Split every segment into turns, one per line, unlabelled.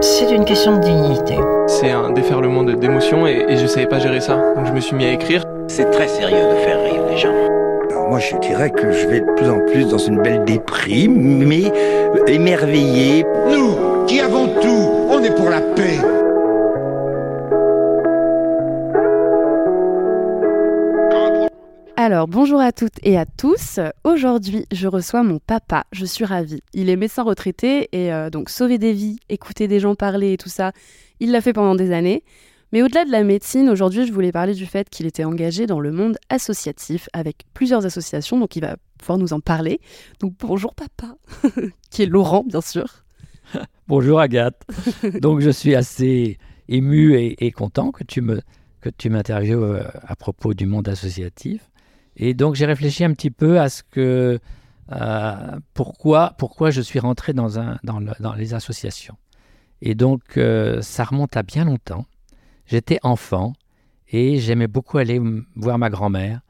C'est une question de dignité.
C'est un déferlement d'émotions et, et je savais pas gérer ça. Donc je me suis mis à écrire.
C'est très sérieux de faire rire les gens.
Alors moi je dirais que je vais de plus en plus dans une belle déprime, mais émerveillé.
Nous, qui avons tout, on est pour la paix.
Alors, bonjour à toutes et à tous. Aujourd'hui, je reçois mon papa. Je suis ravie. Il est médecin retraité et euh, donc sauver des vies, écouter des gens parler et tout ça, il l'a fait pendant des années. Mais au-delà de la médecine, aujourd'hui, je voulais parler du fait qu'il était engagé dans le monde associatif avec plusieurs associations, donc il va pouvoir nous en parler. Donc bonjour papa, qui est Laurent, bien sûr.
Bonjour Agathe. donc je suis assez ému et, et content que tu me que tu m'interviewes euh, à propos du monde associatif. Et donc j'ai réfléchi un petit peu à ce que euh, pourquoi pourquoi je suis rentré dans un dans, le, dans les associations. Et donc euh, ça remonte à bien longtemps. J'étais enfant et j'aimais beaucoup aller voir ma grand-mère.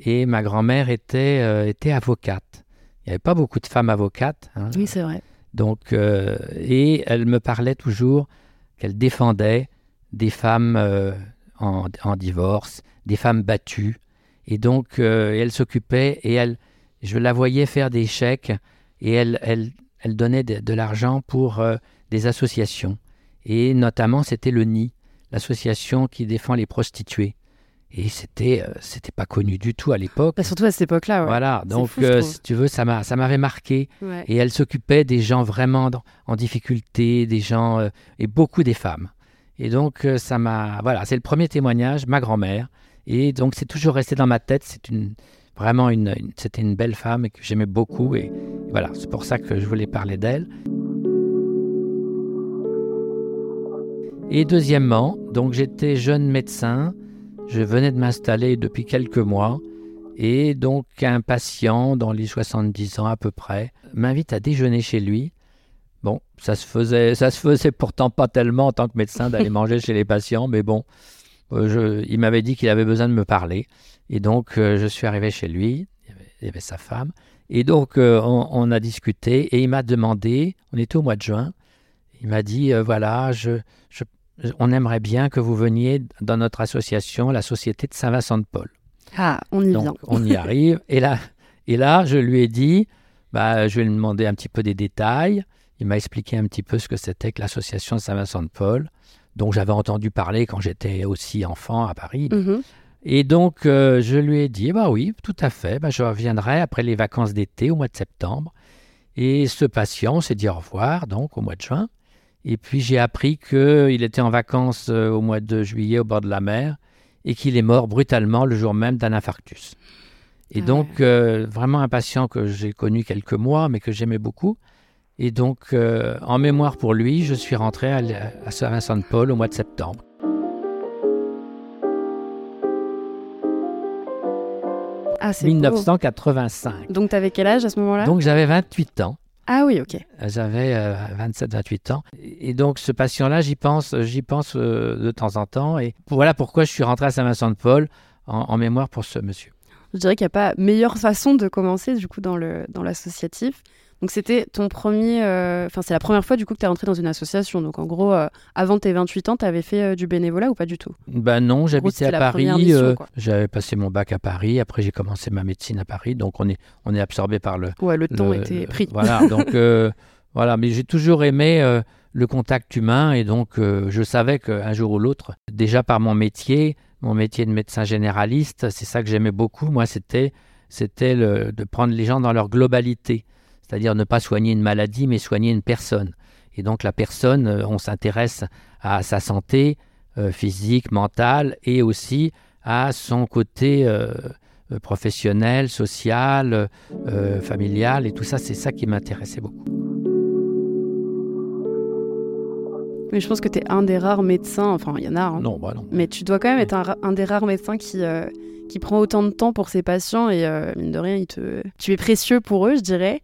Et ma grand-mère était euh, était avocate. Il n'y avait pas beaucoup de femmes avocates. Hein.
Oui, c'est vrai.
Donc et elle me parlait toujours qu'elle défendait des femmes en, en divorce, des femmes battues. Et donc, euh, elle s'occupait et elle, je la voyais faire des chèques et elle, elle, elle donnait de, de l'argent pour euh, des associations. Et notamment, c'était le NI, l'association qui défend les prostituées. Et c'était, euh, c'était pas connu du tout à l'époque.
Bah, surtout à cette époque-là. Ouais.
Voilà, donc
fou,
euh, si tu veux, ça m'a, ça m'avait marqué.
Ouais.
Et elle s'occupait des gens vraiment en difficulté, des gens euh, et beaucoup des femmes. Et donc ça m'a, voilà, c'est le premier témoignage, ma grand-mère. Et donc c'est toujours resté dans ma tête. C'est une vraiment une, une- c'était une belle femme et que j'aimais beaucoup. Et voilà, c'est pour ça que je voulais parler d'elle. Et deuxièmement, donc j'étais jeune médecin. Je venais de m'installer depuis quelques mois. Et donc un patient dans les 70 ans à peu près m'invite à déjeuner chez lui. Bon, ça se faisait, ça se faisait pourtant pas tellement en tant que médecin d'aller manger chez les patients, mais bon, je- il m'avait dit qu'il avait besoin de me parler. Et donc euh, je suis arrivé chez lui, il y avait, il y avait sa femme. Et donc euh, on, on a discuté et il m'a demandé, on était au mois de juin, il m'a dit, euh, voilà, je, je- on aimerait bien que vous veniez dans notre association, la Société de Saint-Vincent-de-Paul.
Ah, on y
Donc,
vient.
on y arrive. Et là, et là, je lui ai dit, bah, je vais lui demander un petit peu des détails. Il m'a expliqué un petit peu ce que c'était que l'association de Saint-Vincent-de-Paul, dont j'avais entendu parler quand j'étais aussi enfant à Paris.
Mhm.
Et donc, euh, je lui ai dit, bah oui, tout à fait, bah, je reviendrai après les vacances d'été, au mois de septembre. Et ce patient s'est dit au revoir, donc, au mois de juin. Et puis, j'ai appris qu'il était en vacances euh, au mois de juillet au bord de la mer et qu'il est mort brutalement le jour même d'un infarctus. Et
Ah
donc, euh, vraiment un patient que j'ai connu quelques mois, mais que j'aimais beaucoup. Et donc, euh, en mémoire pour lui, je suis rentré à, Saint-Vincent-de-Paul au mois de septembre.
Ah, c'est beau.
1985.
Donc, t'avais quel âge à ce moment-là?
Donc j'avais 28 ans.
Ah oui, ok.
J'avais 27-28 ans. Et donc ce patient-là, j'y pense, j'y pense euh, de temps en temps. Et voilà pourquoi je suis rentré à Saint-Vincent-de-Paul en, en mémoire pour ce monsieur.
Je dirais qu'il n'y a pas meilleure façon de commencer du coup dans le dans l'associatif. Donc c'était ton premier, euh, enfin c'est la première fois du coup que tu es rentré dans une association. Donc en gros, euh, avant tes 28 ans, tu avais fait euh, du bénévolat ou pas du tout?
Ben non, j'habitais à Paris. J'avais passé mon bac à Paris. Après j'ai commencé ma médecine à Paris. Donc on est, on est absorbé par le,
Ouais, le temps
le-
était pris.
Voilà, donc voilà, mais j'ai toujours aimé le contact humain et donc euh, je savais qu'un jour ou l'autre, déjà par mon métier, mon métier de médecin généraliste, c'est ça que j'aimais beaucoup. Moi, c'était c'était de prendre les gens dans leur globalité, c'est-à-dire ne pas soigner une maladie, mais soigner une personne. Et donc la personne, euh, on s'intéresse à sa santé euh, physique, mentale et aussi à son côté euh, professionnel, social, euh, familial et tout ça, c'est ça qui m'intéressait beaucoup.
Mais je pense que tu es un des rares médecins, enfin il y en a, hein,
Non, bah non.
mais tu dois quand même être un, des rares médecins qui, qui prend autant de temps pour ses patients et mine de rien, il te... tu es précieux pour eux, je dirais.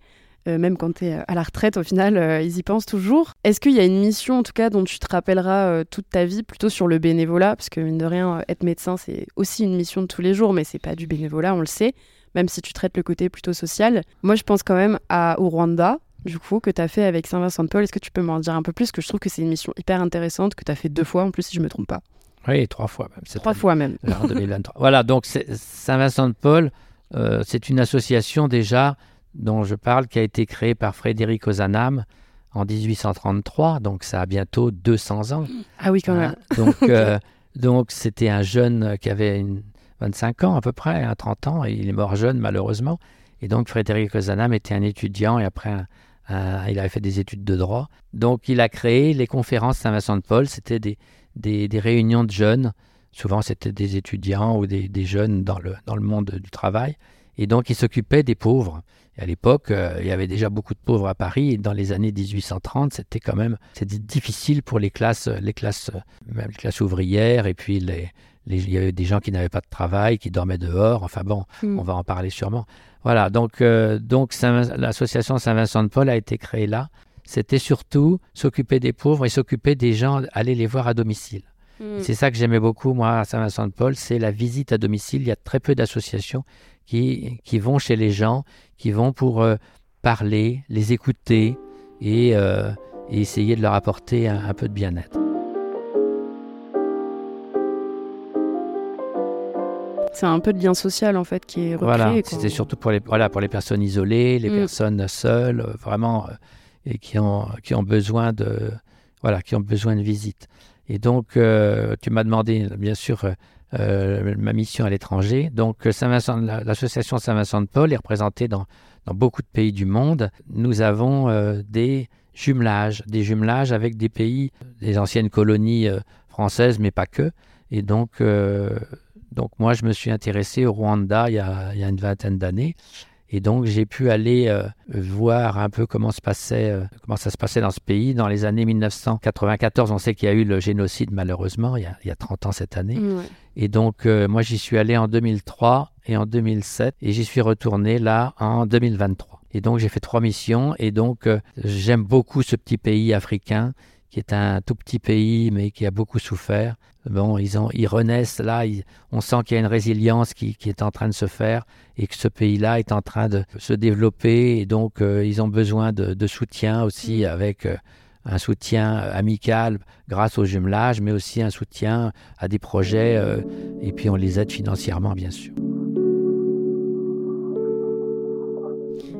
Euh, même quand tu es à la retraite, au final, euh, ils y pensent toujours. Est-ce qu'il y a une mission, en tout cas, dont tu te rappelleras euh, toute ta vie, plutôt sur le bénévolat? Parce que, mine de rien, euh, être médecin, c'est aussi une mission de tous les jours, mais c'est pas du bénévolat, on le sait, même si tu traites le côté plutôt social. Moi, je pense quand même à, au Rwanda, du coup, que tu as fait avec Saint-Vincent-de-Paul. Est-ce que tu peux m'en dire un peu plus? Que je trouve que c'est une mission hyper intéressante que tu as fait deux fois en plus, si je me trompe pas.
Oui, trois fois même.
Trois fois même.
en 2023. voilà, donc Saint-Vincent-de-Paul, euh, c'est une association déjà dont je parle qui a été créée par Frédéric Ozanam en 1833, donc ça a bientôt 200 ans.
Ah oui, quand même.
Hein, donc, euh, donc c'était un jeune qui avait une 25 ans à peu près, hein, 30 ans, et il est mort jeune malheureusement. Et donc Frédéric Ozanam était un étudiant et après un- un- il avait fait des études de droit. Donc il a créé les conférences Saint-Vincent-de-Paul, c'était des, des, des réunions de jeunes, souvent c'était des étudiants ou des, des jeunes dans le, dans le monde du travail. Et donc il s'occupait des pauvres. Et à l'époque, euh, il y avait déjà beaucoup de pauvres à Paris. Et dans les années 1830, c'était quand même c'était difficile pour les classes, les classes, euh, même les classes ouvrières. Et puis les, les- il y avait des gens qui n'avaient pas de travail, qui dormaient dehors. Enfin bon,
Mm.
on va en parler sûrement. Voilà. Donc euh, donc l'association Saint-Vincent-de-Paul a été créée là. C'était surtout s'occuper des pauvres et s'occuper des gens, aller les voir à domicile.
Mm.
C'est ça que j'aimais beaucoup, moi, à Saint-Vincent-de-Paul, c'est la visite à domicile. Il y a très peu d'associations qui, qui vont chez les gens, qui vont pour euh, parler, les écouter et, euh, et essayer de leur apporter un, un peu de bien-être.
C'est un peu de lien social en fait qui est recréé.
Voilà, c'était surtout pour les, voilà, pour les personnes isolées, les
Mm.
personnes seules, euh, vraiment, et qui ont, qui ont besoin de, voilà, qui ont besoin de visite. Et donc, euh, tu m'as demandé, bien sûr, euh, ma mission à l'étranger. Donc, euh, Saint-Vincent, la- l'association Saint-Vincent-de-Paul est représentée dans, dans beaucoup de pays du monde. Nous avons euh, des jumelages, des jumelages avec des pays, des anciennes colonies euh, françaises, mais pas que. Et donc, euh, donc moi, je me suis intéressé au Rwanda il y a, il y a une vingtaine d'années. Et donc, j'ai pu aller euh, voir un peu comment, se passait, euh, comment ça se passait dans ce pays. Dans les années 1994, on sait qu'il y a eu le génocide, malheureusement, il y a, il y a 30 ans cette année. Et donc, euh, moi, j'y suis allé en 2003 et en 2007. Et j'y suis retourné là en 2023. Et donc, j'ai fait trois missions. Et donc, j'aime beaucoup ce petit pays africain qui est un tout petit pays, mais qui a beaucoup souffert. Bon, ils, ont, ils renaissent là. ils- on sent qu'il y a une résilience qui, qui est en train de se faire et que ce pays-là est en train de se développer. Et donc, euh, ils ont besoin de, de soutien aussi avec euh, un soutien amical grâce au jumelage, mais aussi un soutien à des projets. euh, et puis, on les aide financièrement, bien sûr.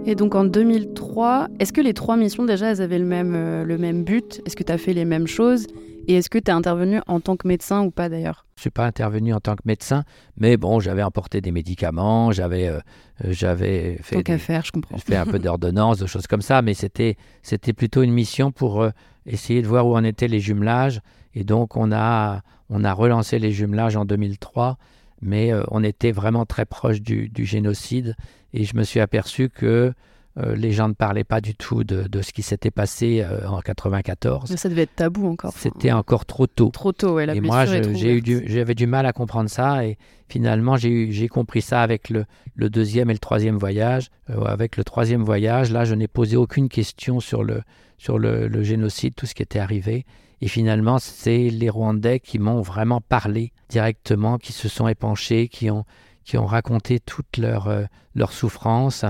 Et donc en 2003, est-ce que les trois missions déjà, elles avaient le même, euh, le même but? Est-ce que tu as fait les mêmes choses? Et est-ce que tu es intervenu en tant que médecin ou pas d'ailleurs?
Je suis pas intervenu en tant que médecin, mais bon, j'avais apporté des médicaments, j'avais euh, j'avais fait, des-
faire, je comprends.
fait un peu d'ordonnance, de choses comme ça, mais c'était c'était plutôt une mission pour euh, essayer de voir où en étaient les jumelages. Et donc on a on a relancé les jumelages en 2003, mais on était vraiment très proche du, du génocide. Et je me suis aperçu que euh, les gens ne parlaient pas du tout de, de ce qui s'était passé euh, en 94.
Mais ça devait être tabou encore.
C'était encore trop tôt.
trop tôt, ouais, la
Et moi, du, j'avais du mal à comprendre ça. Et finalement, j'ai, compris ça avec le, le deuxième et le troisième voyage. Euh, avec le troisième voyage, là, je n'ai posé aucune question sur le, sur le, le génocide, tout ce qui était arrivé. Et finalement, c'est les Rwandais qui m'ont vraiment parlé directement, qui se sont épanchés, qui ont, qui ont raconté toute leur, euh, leur souffrance.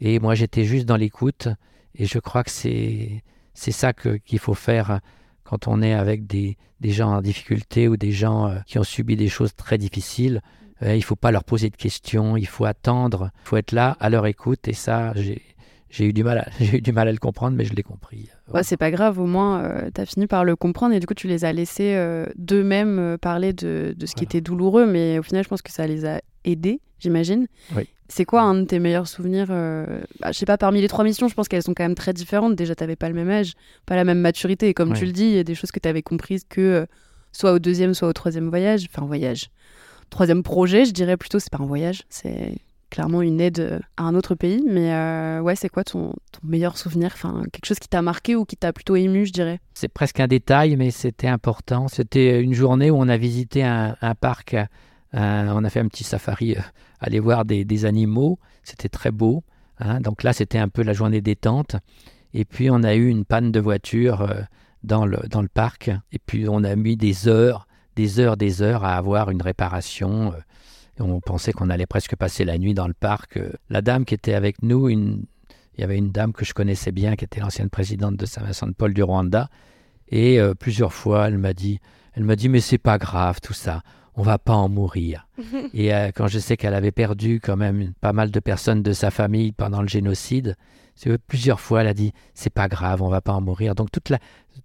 Et moi, j'étais juste dans l'écoute. Et je crois que c'est, c'est ça qu'il faut faire quand on est avec des, des gens en difficulté ou des gens euh, qui ont subi des choses très difficiles. Euh, il faut pas leur poser de questions, il faut attendre, il faut être là à leur écoute. Et ça, j'ai, j'ai eu du mal, à, j'ai eu du mal à le comprendre, mais je l'ai compris.
Ouais, c'est pas grave, au moins tu as fini par le comprendre et du coup tu les as laissés euh, d'eux-mêmes euh, parler de, de ce qui était douloureux, mais au final je pense que ça les a aidés, j'imagine.
Oui.
C'est quoi un de tes meilleurs souvenirs euh, bah, Je sais pas, parmi les trois missions, je pense qu'elles sont quand même très différentes. Déjà, t'avais pas le même âge, pas la même maturité, et comme
Ouais.
tu le dis, il y a des choses que tu avais comprises que euh, soit au deuxième, soit au troisième voyage, enfin voyage, troisième projet, je dirais plutôt, c'est pas un voyage, c'est clairement une aide euh, à un autre pays. Mais euh, ouais, c'est quoi ton, ton meilleur souvenir? Enfin, quelque chose qui t'a marqué ou qui t'a plutôt ému, je dirais?
C'est presque un détail, mais c'était important. C'était une journée où on a visité un, un parc, euh, on a fait un petit safari, euh, aller voir des, animaux. C'était très beau. hein. Donc là, c'était un peu la journée détente. Et puis, on a eu une panne de voiture euh, dans, le, parc. Et puis, on a mis des heures, des heures, des heures à avoir une réparation. on pensait qu'on allait presque passer la nuit dans le parc. La dame qui était avec nous, il y avait une dame que je connaissais bien, qui était l'ancienne présidente de Saint-Vincent-de-Paul du Rwanda, et plusieurs fois, elle m'a dit, elle m'a dit, mais c'est pas grave tout ça, on va pas en mourir. et euh, quand je sais qu'elle avait perdu quand même pas mal de personnes de sa famille pendant le génocide, c'est- plusieurs fois, elle a dit, c'est pas grave, on va pas en mourir. Donc toute la,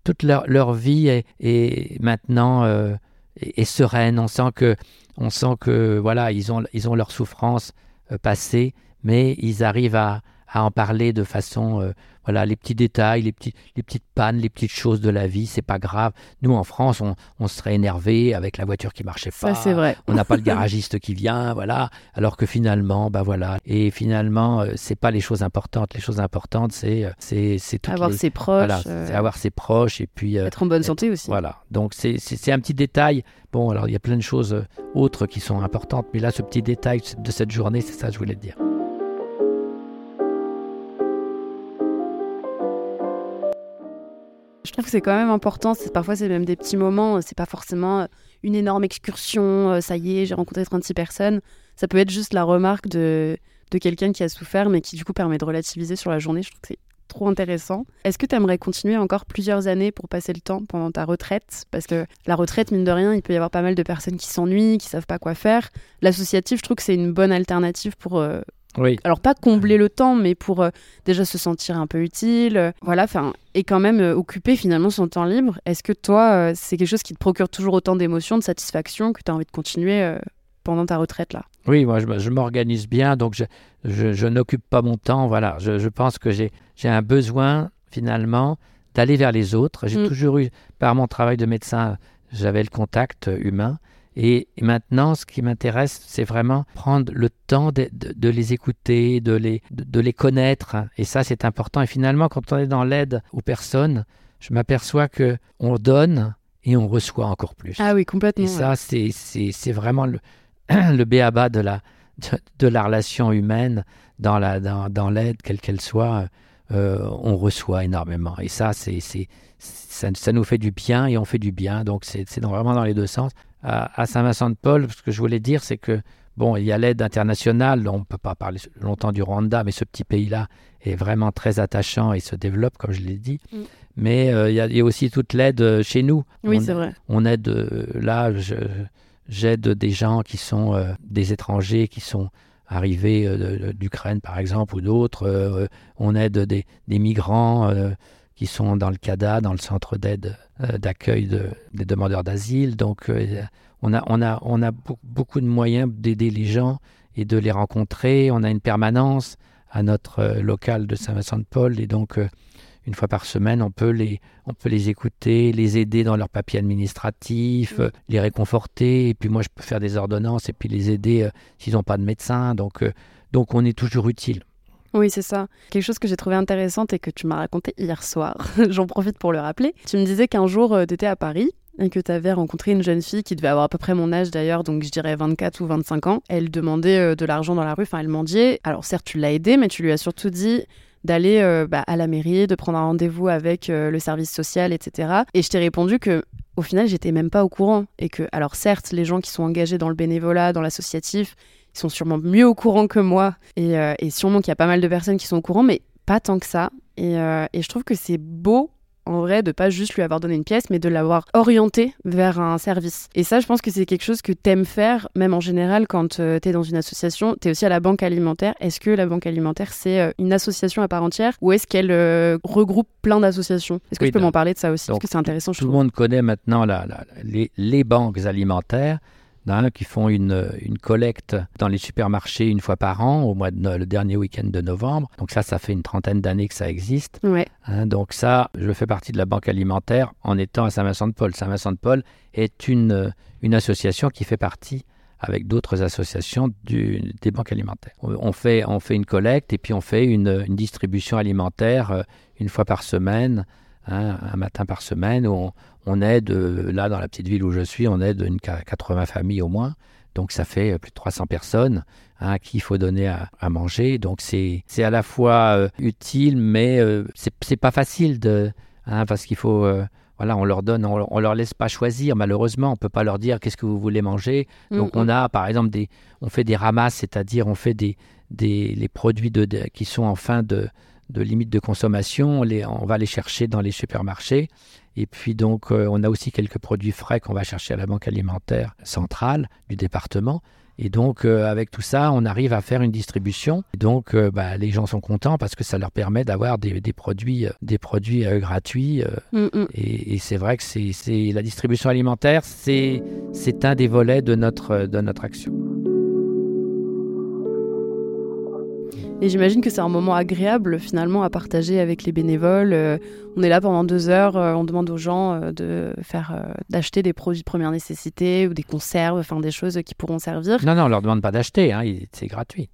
toute leur, leur vie est, est maintenant euh, est, est sereine. On sent que, on sent que voilà, ils ont, ils ont leur souffrance euh, passée, mais ils arrivent à, à en parler de façon, euh, voilà, les petits détails, les, petits, les petites pannes, les petites choses de la vie, c'est pas grave. Nous, en France, on, on serait énervé avec la voiture qui marchait
Ça,
pas.
c'est vrai.
On n'a pas le garagiste qui vient, voilà. Alors que finalement, bah voilà. Et finalement, euh, c'est pas les choses importantes. Les choses importantes, c'est, euh, c'est, c'est
Avoir
les-
ses proches,
voilà,
euh,
c'est avoir ses proches et puis
être en bonne santé aussi.
voilà. Donc c'est, c'est, c'est un petit détail. Bon, alors il y a plein de choses autres qui sont importantes, mais là, ce petit détail de cette journée, c'est ça que je voulais te dire.
Je trouve que c'est quand même important. Parfois c'est même des petits moments. C'est pas forcément une énorme excursion. euh, Ça y est, j'ai rencontré 36 personnes. Ça peut être juste la remarque de de quelqu'un qui a souffert, mais qui du coup permet de relativiser sur la journée. Je trouve que c'est trop intéressant. Est-ce que tu aimerais continuer encore plusieurs années pour passer le temps pendant ta retraite? Parce que la retraite, mine de rien, il peut y avoir pas mal de personnes qui s'ennuient, qui savent pas quoi faire. L'associatif, je trouve que c'est une bonne alternative pour euh,
Oui.
alors pas combler le temps, mais pour euh, déjà se sentir un peu utile, euh, voilà, enfin, et quand même euh, occuper finalement son temps libre. Est-ce que toi, c'est quelque chose qui te procure toujours autant d'émotions, de satisfaction, que tu as envie de continuer pendant ta retraite là?
Oui, moi je, m'organise bien, donc je, je, je n'occupe pas mon temps. Voilà, je, je pense que j'ai, un besoin finalement d'aller vers les autres. J'ai
Mm.
toujours eu, par mon travail de médecin, j'avais le contact euh, Et maintenant, ce qui m'intéresse, c'est vraiment prendre le temps de, de- de les écouter, de les, de, de les connaître. Et ça, c'est important. Et finalement, quand on est dans l'aide aux personnes, je m'aperçois que on donne et on reçoit encore plus.
Ah oui, complètement.
Et ça, c'est, vraiment le, le béaba de la, de, de la relation humaine dans, la, dans, dans l'aide, quelle qu'elle soit. euh, on reçoit énormément. Et ça, c'est, ça, ça nous fait du bien et on fait du bien. Donc, c'est, vraiment dans les deux sens. À, à Saint-Vincent-de-Paul, ce que je voulais dire, c'est que, bon, il y a l'aide internationale. On ne peut pas parler longtemps du Rwanda, mais ce petit pays-là est vraiment très attachant et se développe, comme je l'ai dit.
Mm.
Mais euh, il y, a- il y a aussi toute l'aide euh, chez nous.
Oui, c'est vrai.
on aide euh, là j'aide des gens qui sont euh, des étrangers qui sont arrivés d'Ukraine par exemple ou d'autres on aide des, des migrants qui sont dans le CADA dans le centre d'aide euh, d'accueil de- des demandeurs d'asile donc euh, on a on a on a beau- beaucoup de moyens d'aider les gens et de les rencontrer on a une permanence à notre euh, local de Saint-Vincent-de-Paul et donc une fois par semaine, on peut les, on peut les écouter, les aider dans leurs papiers administratifs,
Mm.
les réconforter. Et puis moi, je peux faire des ordonnances et puis les aider euh, s'ils n'ont pas de médecin. Donc, euh, donc on est toujours utile.
Oui, c'est ça. Quelque chose que j'ai trouvé intéressante et que tu m'as raconté hier soir, j'en profite pour le rappeler. Tu me disais qu'un jour, tu étais à Paris et que tu avais rencontré une jeune fille qui devait avoir à peu près mon âge d'ailleurs, donc je dirais 24 ou 25 ans. Elle demandait euh, de l'argent dans la rue, enfin elle mendiait. Alors certes, tu l'as aidée, mais tu lui as surtout dit d'aller euh, bah, à la mairie, de prendre un rendez-vous avec euh, le service social, etc. Et je t'ai répondu que au final, j'étais même pas au courant. Et que, alors certes, les gens qui sont engagés dans le bénévolat, dans l'associatif, ils sont sûrement mieux au courant que moi. Et, euh, et sûrement qu'il y a pas mal de personnes qui sont au courant, mais pas tant que ça. Et, euh, et je trouve que c'est beau, en vrai, de pas juste lui avoir donné une pièce, mais de l'avoir orienté vers un service. Et ça, je pense que c'est quelque chose que t'aimes faire, même en général, quand tu t'es dans une association. T'es aussi à la banque alimentaire. Est-ce que la banque alimentaire, c'est euh, une association à part entière ou est-ce qu'elle euh, regroupe plein d'associations? Est-ce que
Oui,
tu peux m'en parler de ça aussi? Parce
donc,
que c'est intéressant, je
Tout le monde connaît maintenant la- la- les, les banques alimentaires hein, qui font une, une collecte dans les supermarchés une fois par an, au mois de le dernier week-end de novembre. Donc ça, ça fait une trentaine d'années que ça existe.
Ouais.
Hein, donc ça, je fais partie de la banque alimentaire en étant à Saint-Vincent-de-Paul. Saint-Vincent-de-Paul est une, une association qui fait partie avec d'autres associations du- des banques alimentaires. On, on fait, on fait une collecte et puis on fait une, une distribution alimentaire euh, une fois par semaine, hein, un matin par semaine, où on, on aide, euh, là dans la petite ville où je suis, on aide une qua- 80 familles au moins. Donc ça fait euh, plus de 300 personnes hein, à qui il faut donner à, à manger. Donc c'est à la fois euh, utile, mais euh, c'est pas facile de hein, parce qu'il faut euh, voilà, on leur donne, on, on leur laisse pas choisir. Malheureusement, on peut pas leur dire qu'est-ce que vous voulez manger. Donc
Mm,
on
mm.
a par exemple des, on fait des ramasses, c'est-à-dire on fait des, des les produits de, de- qui sont en fin de de limites de consommation, on, les, on va les chercher dans les supermarchés. Et puis donc, euh, on a aussi quelques produits frais qu'on va chercher à la banque alimentaire centrale du département. Et donc, euh, avec tout ça, on arrive à faire une distribution. Et donc, euh, bah, les gens sont contents parce que ça leur permet d'avoir des, des produits, des produits gratuits.
Mm, mm.
et, et c'est vrai que c'est la distribution alimentaire, c'est c'est un des volets de notre, de notre action.
Et j'imagine que c'est un moment agréable finalement à partager avec les bénévoles. Euh, on est là pendant deux heures, euh, on demande aux gens euh, de faire, d'acheter des produits de première nécessité ou des conserves, enfin des choses qui pourront servir.
Non, non, on leur demande pas d'acheter, hein, c'est gratuit.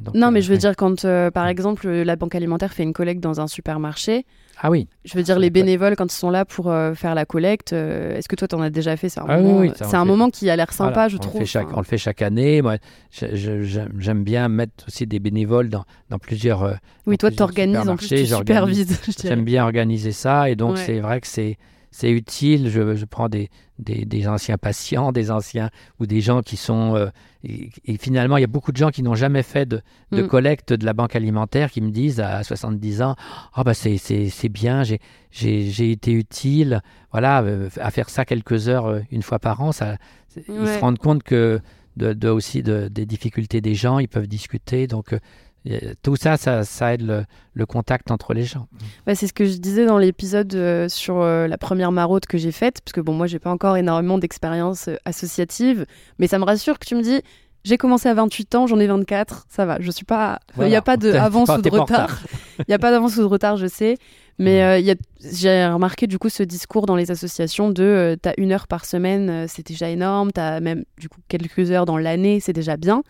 Donc,
Non,
euh,
mais je veux
ouais.
dire quand euh, par exemple la banque alimentaire fait une collecte dans un supermarché,
Ah oui,
je veux dire les bénévoles quand ils sont là pour euh, faire la collecte, euh, est-ce que toi t'en as déjà fait? C'est un,
Ah
moment,
oui, ça, on
c'est un moment qui a l'air sympa,
Voilà,
je
on
trouve.
Le fait chaque,
Enfin,
on le fait chaque année. Moi, j'aime bien mettre aussi des bénévoles dans, dans plusieurs. euh,
oui,
dans
toi t'organises en plus, tu supervises.
J'aime bien organiser ça et donc
Ouais.
c'est vrai que c'est c'est utile. Je, je prends des, des, des anciens patients, des anciens ou des gens qui sont euh, et, et finalement il y a beaucoup de gens qui n'ont jamais fait de, de
Mm.
collecte de la banque alimentaire qui me disent à 70 ans ah bah c'est bien j'ai été utile voilà euh, à faire ça quelques heures euh, une fois par an ça ils se rendent compte que de, de aussi de- des difficultés des gens ils peuvent discuter donc tout ça, ça, aide le, le contact entre les gens.
Bah, c'est ce que je disais dans l'épisode euh, sur euh, la première maraude que j'ai faite, parce que bon, moi, j'ai pas encore énormément d'expérience euh, associative, mais ça me rassure que tu me dis, j'ai commencé à 28 ans, j'en ai 24, ça va, je suis pas, il
Voilà.
n'y a pas d'avance ou de retard, il n'y a pas d'avance ou de retard, je sais, mais euh, j'ai remarqué du coup ce discours dans les associations de, euh, t'as une heure par semaine, euh, c'est déjà énorme, t'as même du coup quelques heures dans l'année, c'est déjà bien.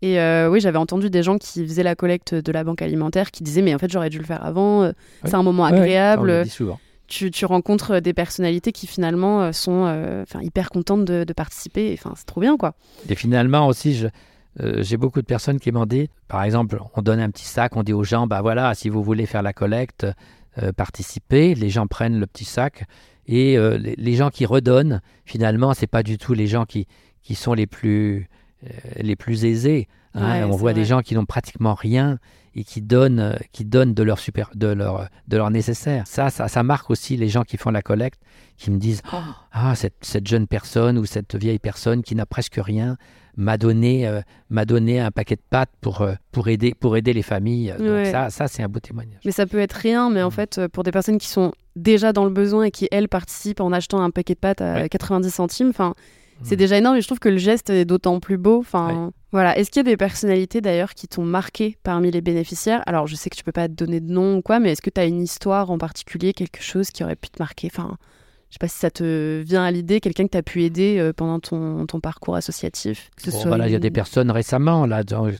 Et euh, oui, j'avais entendu des gens qui faisaient la collecte de la banque alimentaire qui disaient mais en fait j'aurais dû le faire avant. euh,
Ouais.
C'est un moment
Ouais, ouais,
agréable.
ça, on le dit souvent.
Tu, tu rencontres des personnalités qui finalement euh, sont euh, hyper contentes de, de participer. Enfin, c'est trop bien quoi.
Et finalement aussi, je- euh, j'ai beaucoup de personnes qui m'ont dit, par exemple, on donne un petit sac, on dit aux gens, bah voilà, si vous voulez faire la collecte, euh, participez. Les gens prennent le petit sac et euh, les, les gens qui redonnent, finalement, c'est pas du tout les gens qui, qui sont les plus, euh, les plus aisés. hein.
Ouais,
on voit des gens qui n'ont pratiquement rien et qui donnent, euh, qui donnent de leur super, de leur, de leur nécessaire. Ça, ça, ça marque aussi les gens qui font la collecte, qui me disent, ah cette, cette jeune personne ou cette vieille personne qui n'a presque rien m'a donné, euh, m'a donné un paquet de pâtes pour, euh, pour, aider, pour aider les familles. Donc
Ouais.
ça, ça c'est un beau témoignage.
Mais ça peut être rien, mais en
Mm.
fait, pour des personnes qui sont déjà dans le besoin et qui, elles, participent en achetant un paquet de pâtes à
Ouais.
90 centimes, enfin, c'est déjà énorme et je trouve que le geste est d'autant plus beau. Enfin, voilà. Est-ce qu'il y a des personnalités d'ailleurs qui t'ont marqué parmi les bénéficiaires? Alors, je sais que tu peux pas te donner de nom ou quoi, mais est-ce que tu as une histoire en particulier, quelque chose qui aurait pu te marquer? Enfin, je sais pas si ça te vient à l'idée, quelqu'un que tu as pu aider euh, pendant ton, ton parcours associatif. Que ce
Bon,
soit
voilà, il y a des personnes récemment, là, dans-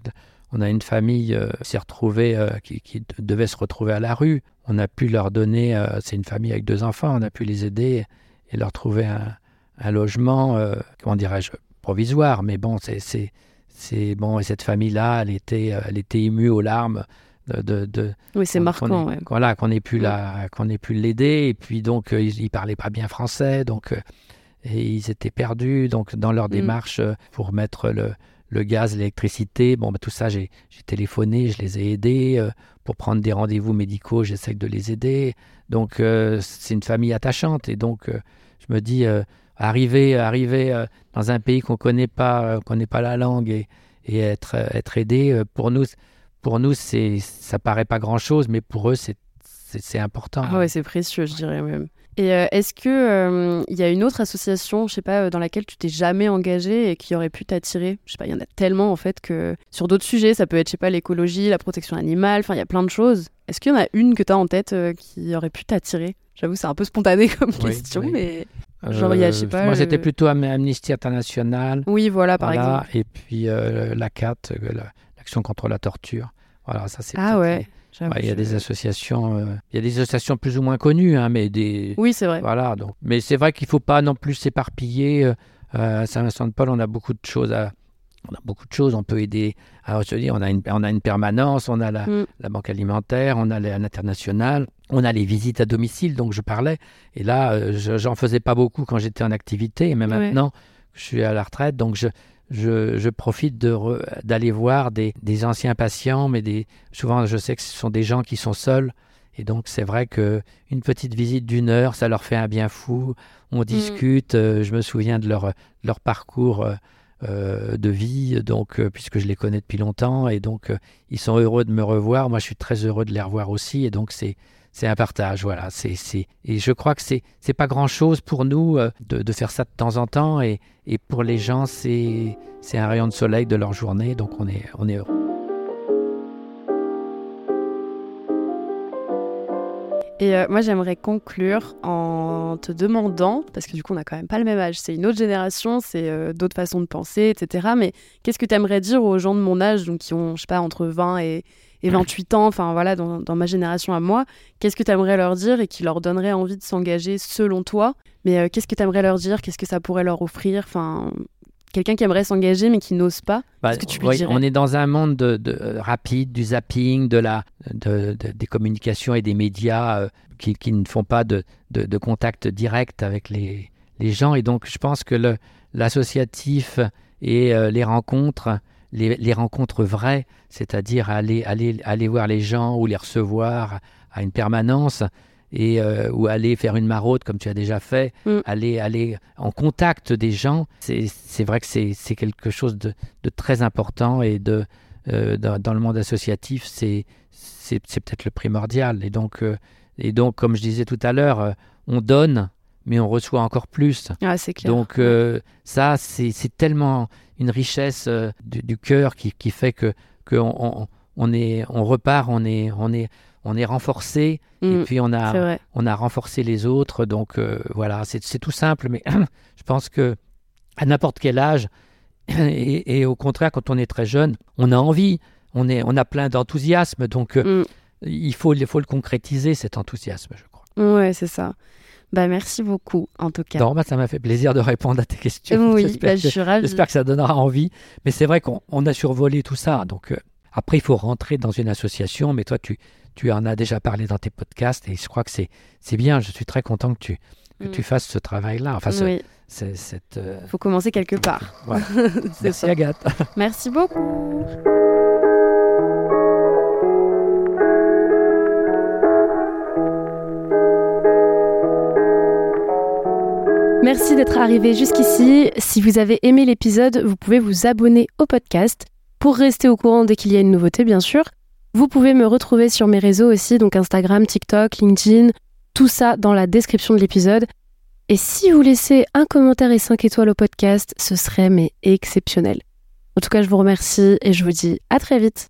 on a une famille euh, qui s'est retrouvée, euh, qui, qui devait se retrouver à la rue. On a pu leur donner, euh, c'est une famille avec deux enfants, on a pu les aider et leur trouver un, un logement, euh, comment dirais-je, provisoire. Mais bon, c'est, c'est, bon. Et cette famille-là, elle était, euh, elle était émue aux larmes de, de, de-
Oui, c'est marquant.
qu'on ait-
ouais.
Voilà, qu'on ait pu
Mm.
la, qu'on ait pu l'aider. Et puis donc, euh, ils, ils parlaient pas bien français, donc et ils étaient perdus. Donc dans leur
Mm.
démarche pour mettre le, le gaz, l'électricité, bon, bah, tout ça, j'ai, téléphoné, je les ai aidés euh, pour prendre des rendez-vous médicaux. J'essaie de les aider. Donc euh, c'est une famille attachante. Et donc euh, je me dis, arriver, arriver euh, dans un pays qu'on connaît pas, euh, connaît pas la langue et, et être, être aidé, euh, pour nous, pour nous, c'est, ça paraît pas grand-chose, mais pour eux, c'est, c'est, c'est important.
Ah ouais, c'est précieux, je dirais même. Et euh, est-ce que euh, il y a une autre association, je sais pas, euh, dans laquelle tu t'es jamais engagé et qui aurait pu t'attirer? Je sais pas, il y en a tellement en fait que sur d'autres sujets, ça peut être, je sais pas, l'écologie, la protection animale, enfin, il y a plein de choses. Est-ce qu'il y en a une que tu as en tête euh, qui aurait pu t'attirer? J'avoue, c'est un peu spontané comme
Oui,
question,
oui.
mais genre, il y a, je sais pas,
Euh, Moi,
le-
c'était plutôt Am- Amnesty International.
oui, voilà, par
voilà,
exemple.
Et puis euh, la CAT, euh, la- l'action contre la torture. Voilà, ça c'est.
Ah ouais. j'avoue,
ouais, Il y a des associations, euh, il y a des associations plus ou moins connues, hein, mais des.
Oui, c'est vrai.
Voilà, donc. Mais c'est vrai qu'il faut pas non plus s'éparpiller. euh, à Saint-Vincent-de-Paul, on a beaucoup de choses à. On a beaucoup de choses. On peut aider. Te dis, on a une, on a une permanence, on a la,
Mm.
la banque alimentaire, on a l'international, on a les visites à domicile, donc je parlais. Et là, euh, je- j'en faisais pas beaucoup quand j'étais en activité, mais
Ouais.
maintenant, je suis à la retraite, donc je, je, je profite de d'aller voir des, des anciens patients, mais des, souvent je sais que ce sont des gens qui sont seuls. Et donc c'est vrai que une petite visite d'une heure, ça leur fait un bien fou. On discute. euh, je me souviens de leur, leur parcours euh, de vie, donc euh, puisque je les connais depuis longtemps, et donc euh, ils sont heureux de me revoir. Moi, je suis très heureux de les revoir aussi, et donc c'est c'est un partage, voilà. C'est c'est et je crois que c'est c'est pas grand chose pour nous euh, de, de faire ça de temps en temps, et et pour les gens c'est c'est un rayon de soleil de leur journée, donc on est on est heureux.
Et euh, moi, j'aimerais conclure en te demandant, parce que du coup, on n'a quand même pas le même âge, c'est une autre génération, c'est euh, d'autres façons de penser, etc. Mais qu'est-ce que tu aimerais dire aux gens de mon âge, donc qui ont, je sais pas, entre 20 et, et 28 ans, enfin voilà, dans, dans ma génération à moi, qu'est-ce que tu aimerais leur dire et qui leur donnerait envie de s'engager selon toi? Mais euh, qu'est-ce que tu aimerais leur dire? Qu'est-ce que ça pourrait leur offrir? Enfin, quelqu'un qui aimerait s'engager mais qui n'ose pas,
Bah,
que tu
oui, on est dans un monde de, de- euh, rapide, du zapping, de la, de, de- des communications et des médias euh, qui, qui ne font pas de, contact direct avec les, les gens. Et donc, je pense que l'associatif et euh, les rencontres, les, les rencontres vraies, c'est-à-dire aller, aller, aller voir les gens ou les recevoir à une permanence, et, euh, ou aller faire une maraude comme tu as déjà fait,
Mm.
aller, aller en contact des gens, c'est vrai que c'est quelque chose de, de très important et de, euh, dans, dans le monde associatif, c'est c'est peut-être le primordial. Et donc, euh, et donc, comme je disais tout à l'heure, on donne, mais on reçoit encore plus.
Ah, c'est clair.
Donc ça, c'est c'est tellement une richesse du, du cœur qui, qui fait que, que on, on, on est, on repart, on est, on est, on est renforcé,
Mm,
et puis on a, on a renforcé les autres. Donc euh, voilà, c'est tout simple, mais je pense que à n'importe quel âge, et, et au contraire, quand on est très jeune, on a envie, on, est, on a plein d'enthousiasme, donc euh,
Mm.
il, faut, il faut le concrétiser, cet enthousiasme, je crois.
Ouais, c'est ça. Bah, merci beaucoup, en tout cas.
Non, bah, ça m'a fait plaisir de répondre à tes questions.
oui,
J'espère
bah, je.
J'espère que ça donnera envie. Mais c'est vrai qu'on on a survolé tout ça. Donc euh, après, il faut rentrer dans une association. Mais toi, tu, tu en as déjà parlé dans tes podcasts et je crois que c'est c'est bien. Je suis très content que tu, que
Mm.
tu fasses ce travail-là. Enfin, ce-
Oui,
c'est- cette, euh,
faut commencer quelque part. C'est
Merci
ça.
Agathe.
Merci beaucoup. Merci d'être arrivé jusqu'ici. Si vous avez aimé l'épisode, vous pouvez vous abonner au podcast pour rester au courant dès qu'il y a une nouveauté, bien sûr. Vous pouvez me retrouver sur mes réseaux aussi, donc Instagram, TikTok, LinkedIn, tout ça dans la description de l'épisode. Et si vous laissez un commentaire et 5 étoiles au podcast, ce serait mais exceptionnel. En tout cas, je vous remercie et je vous dis à très vite.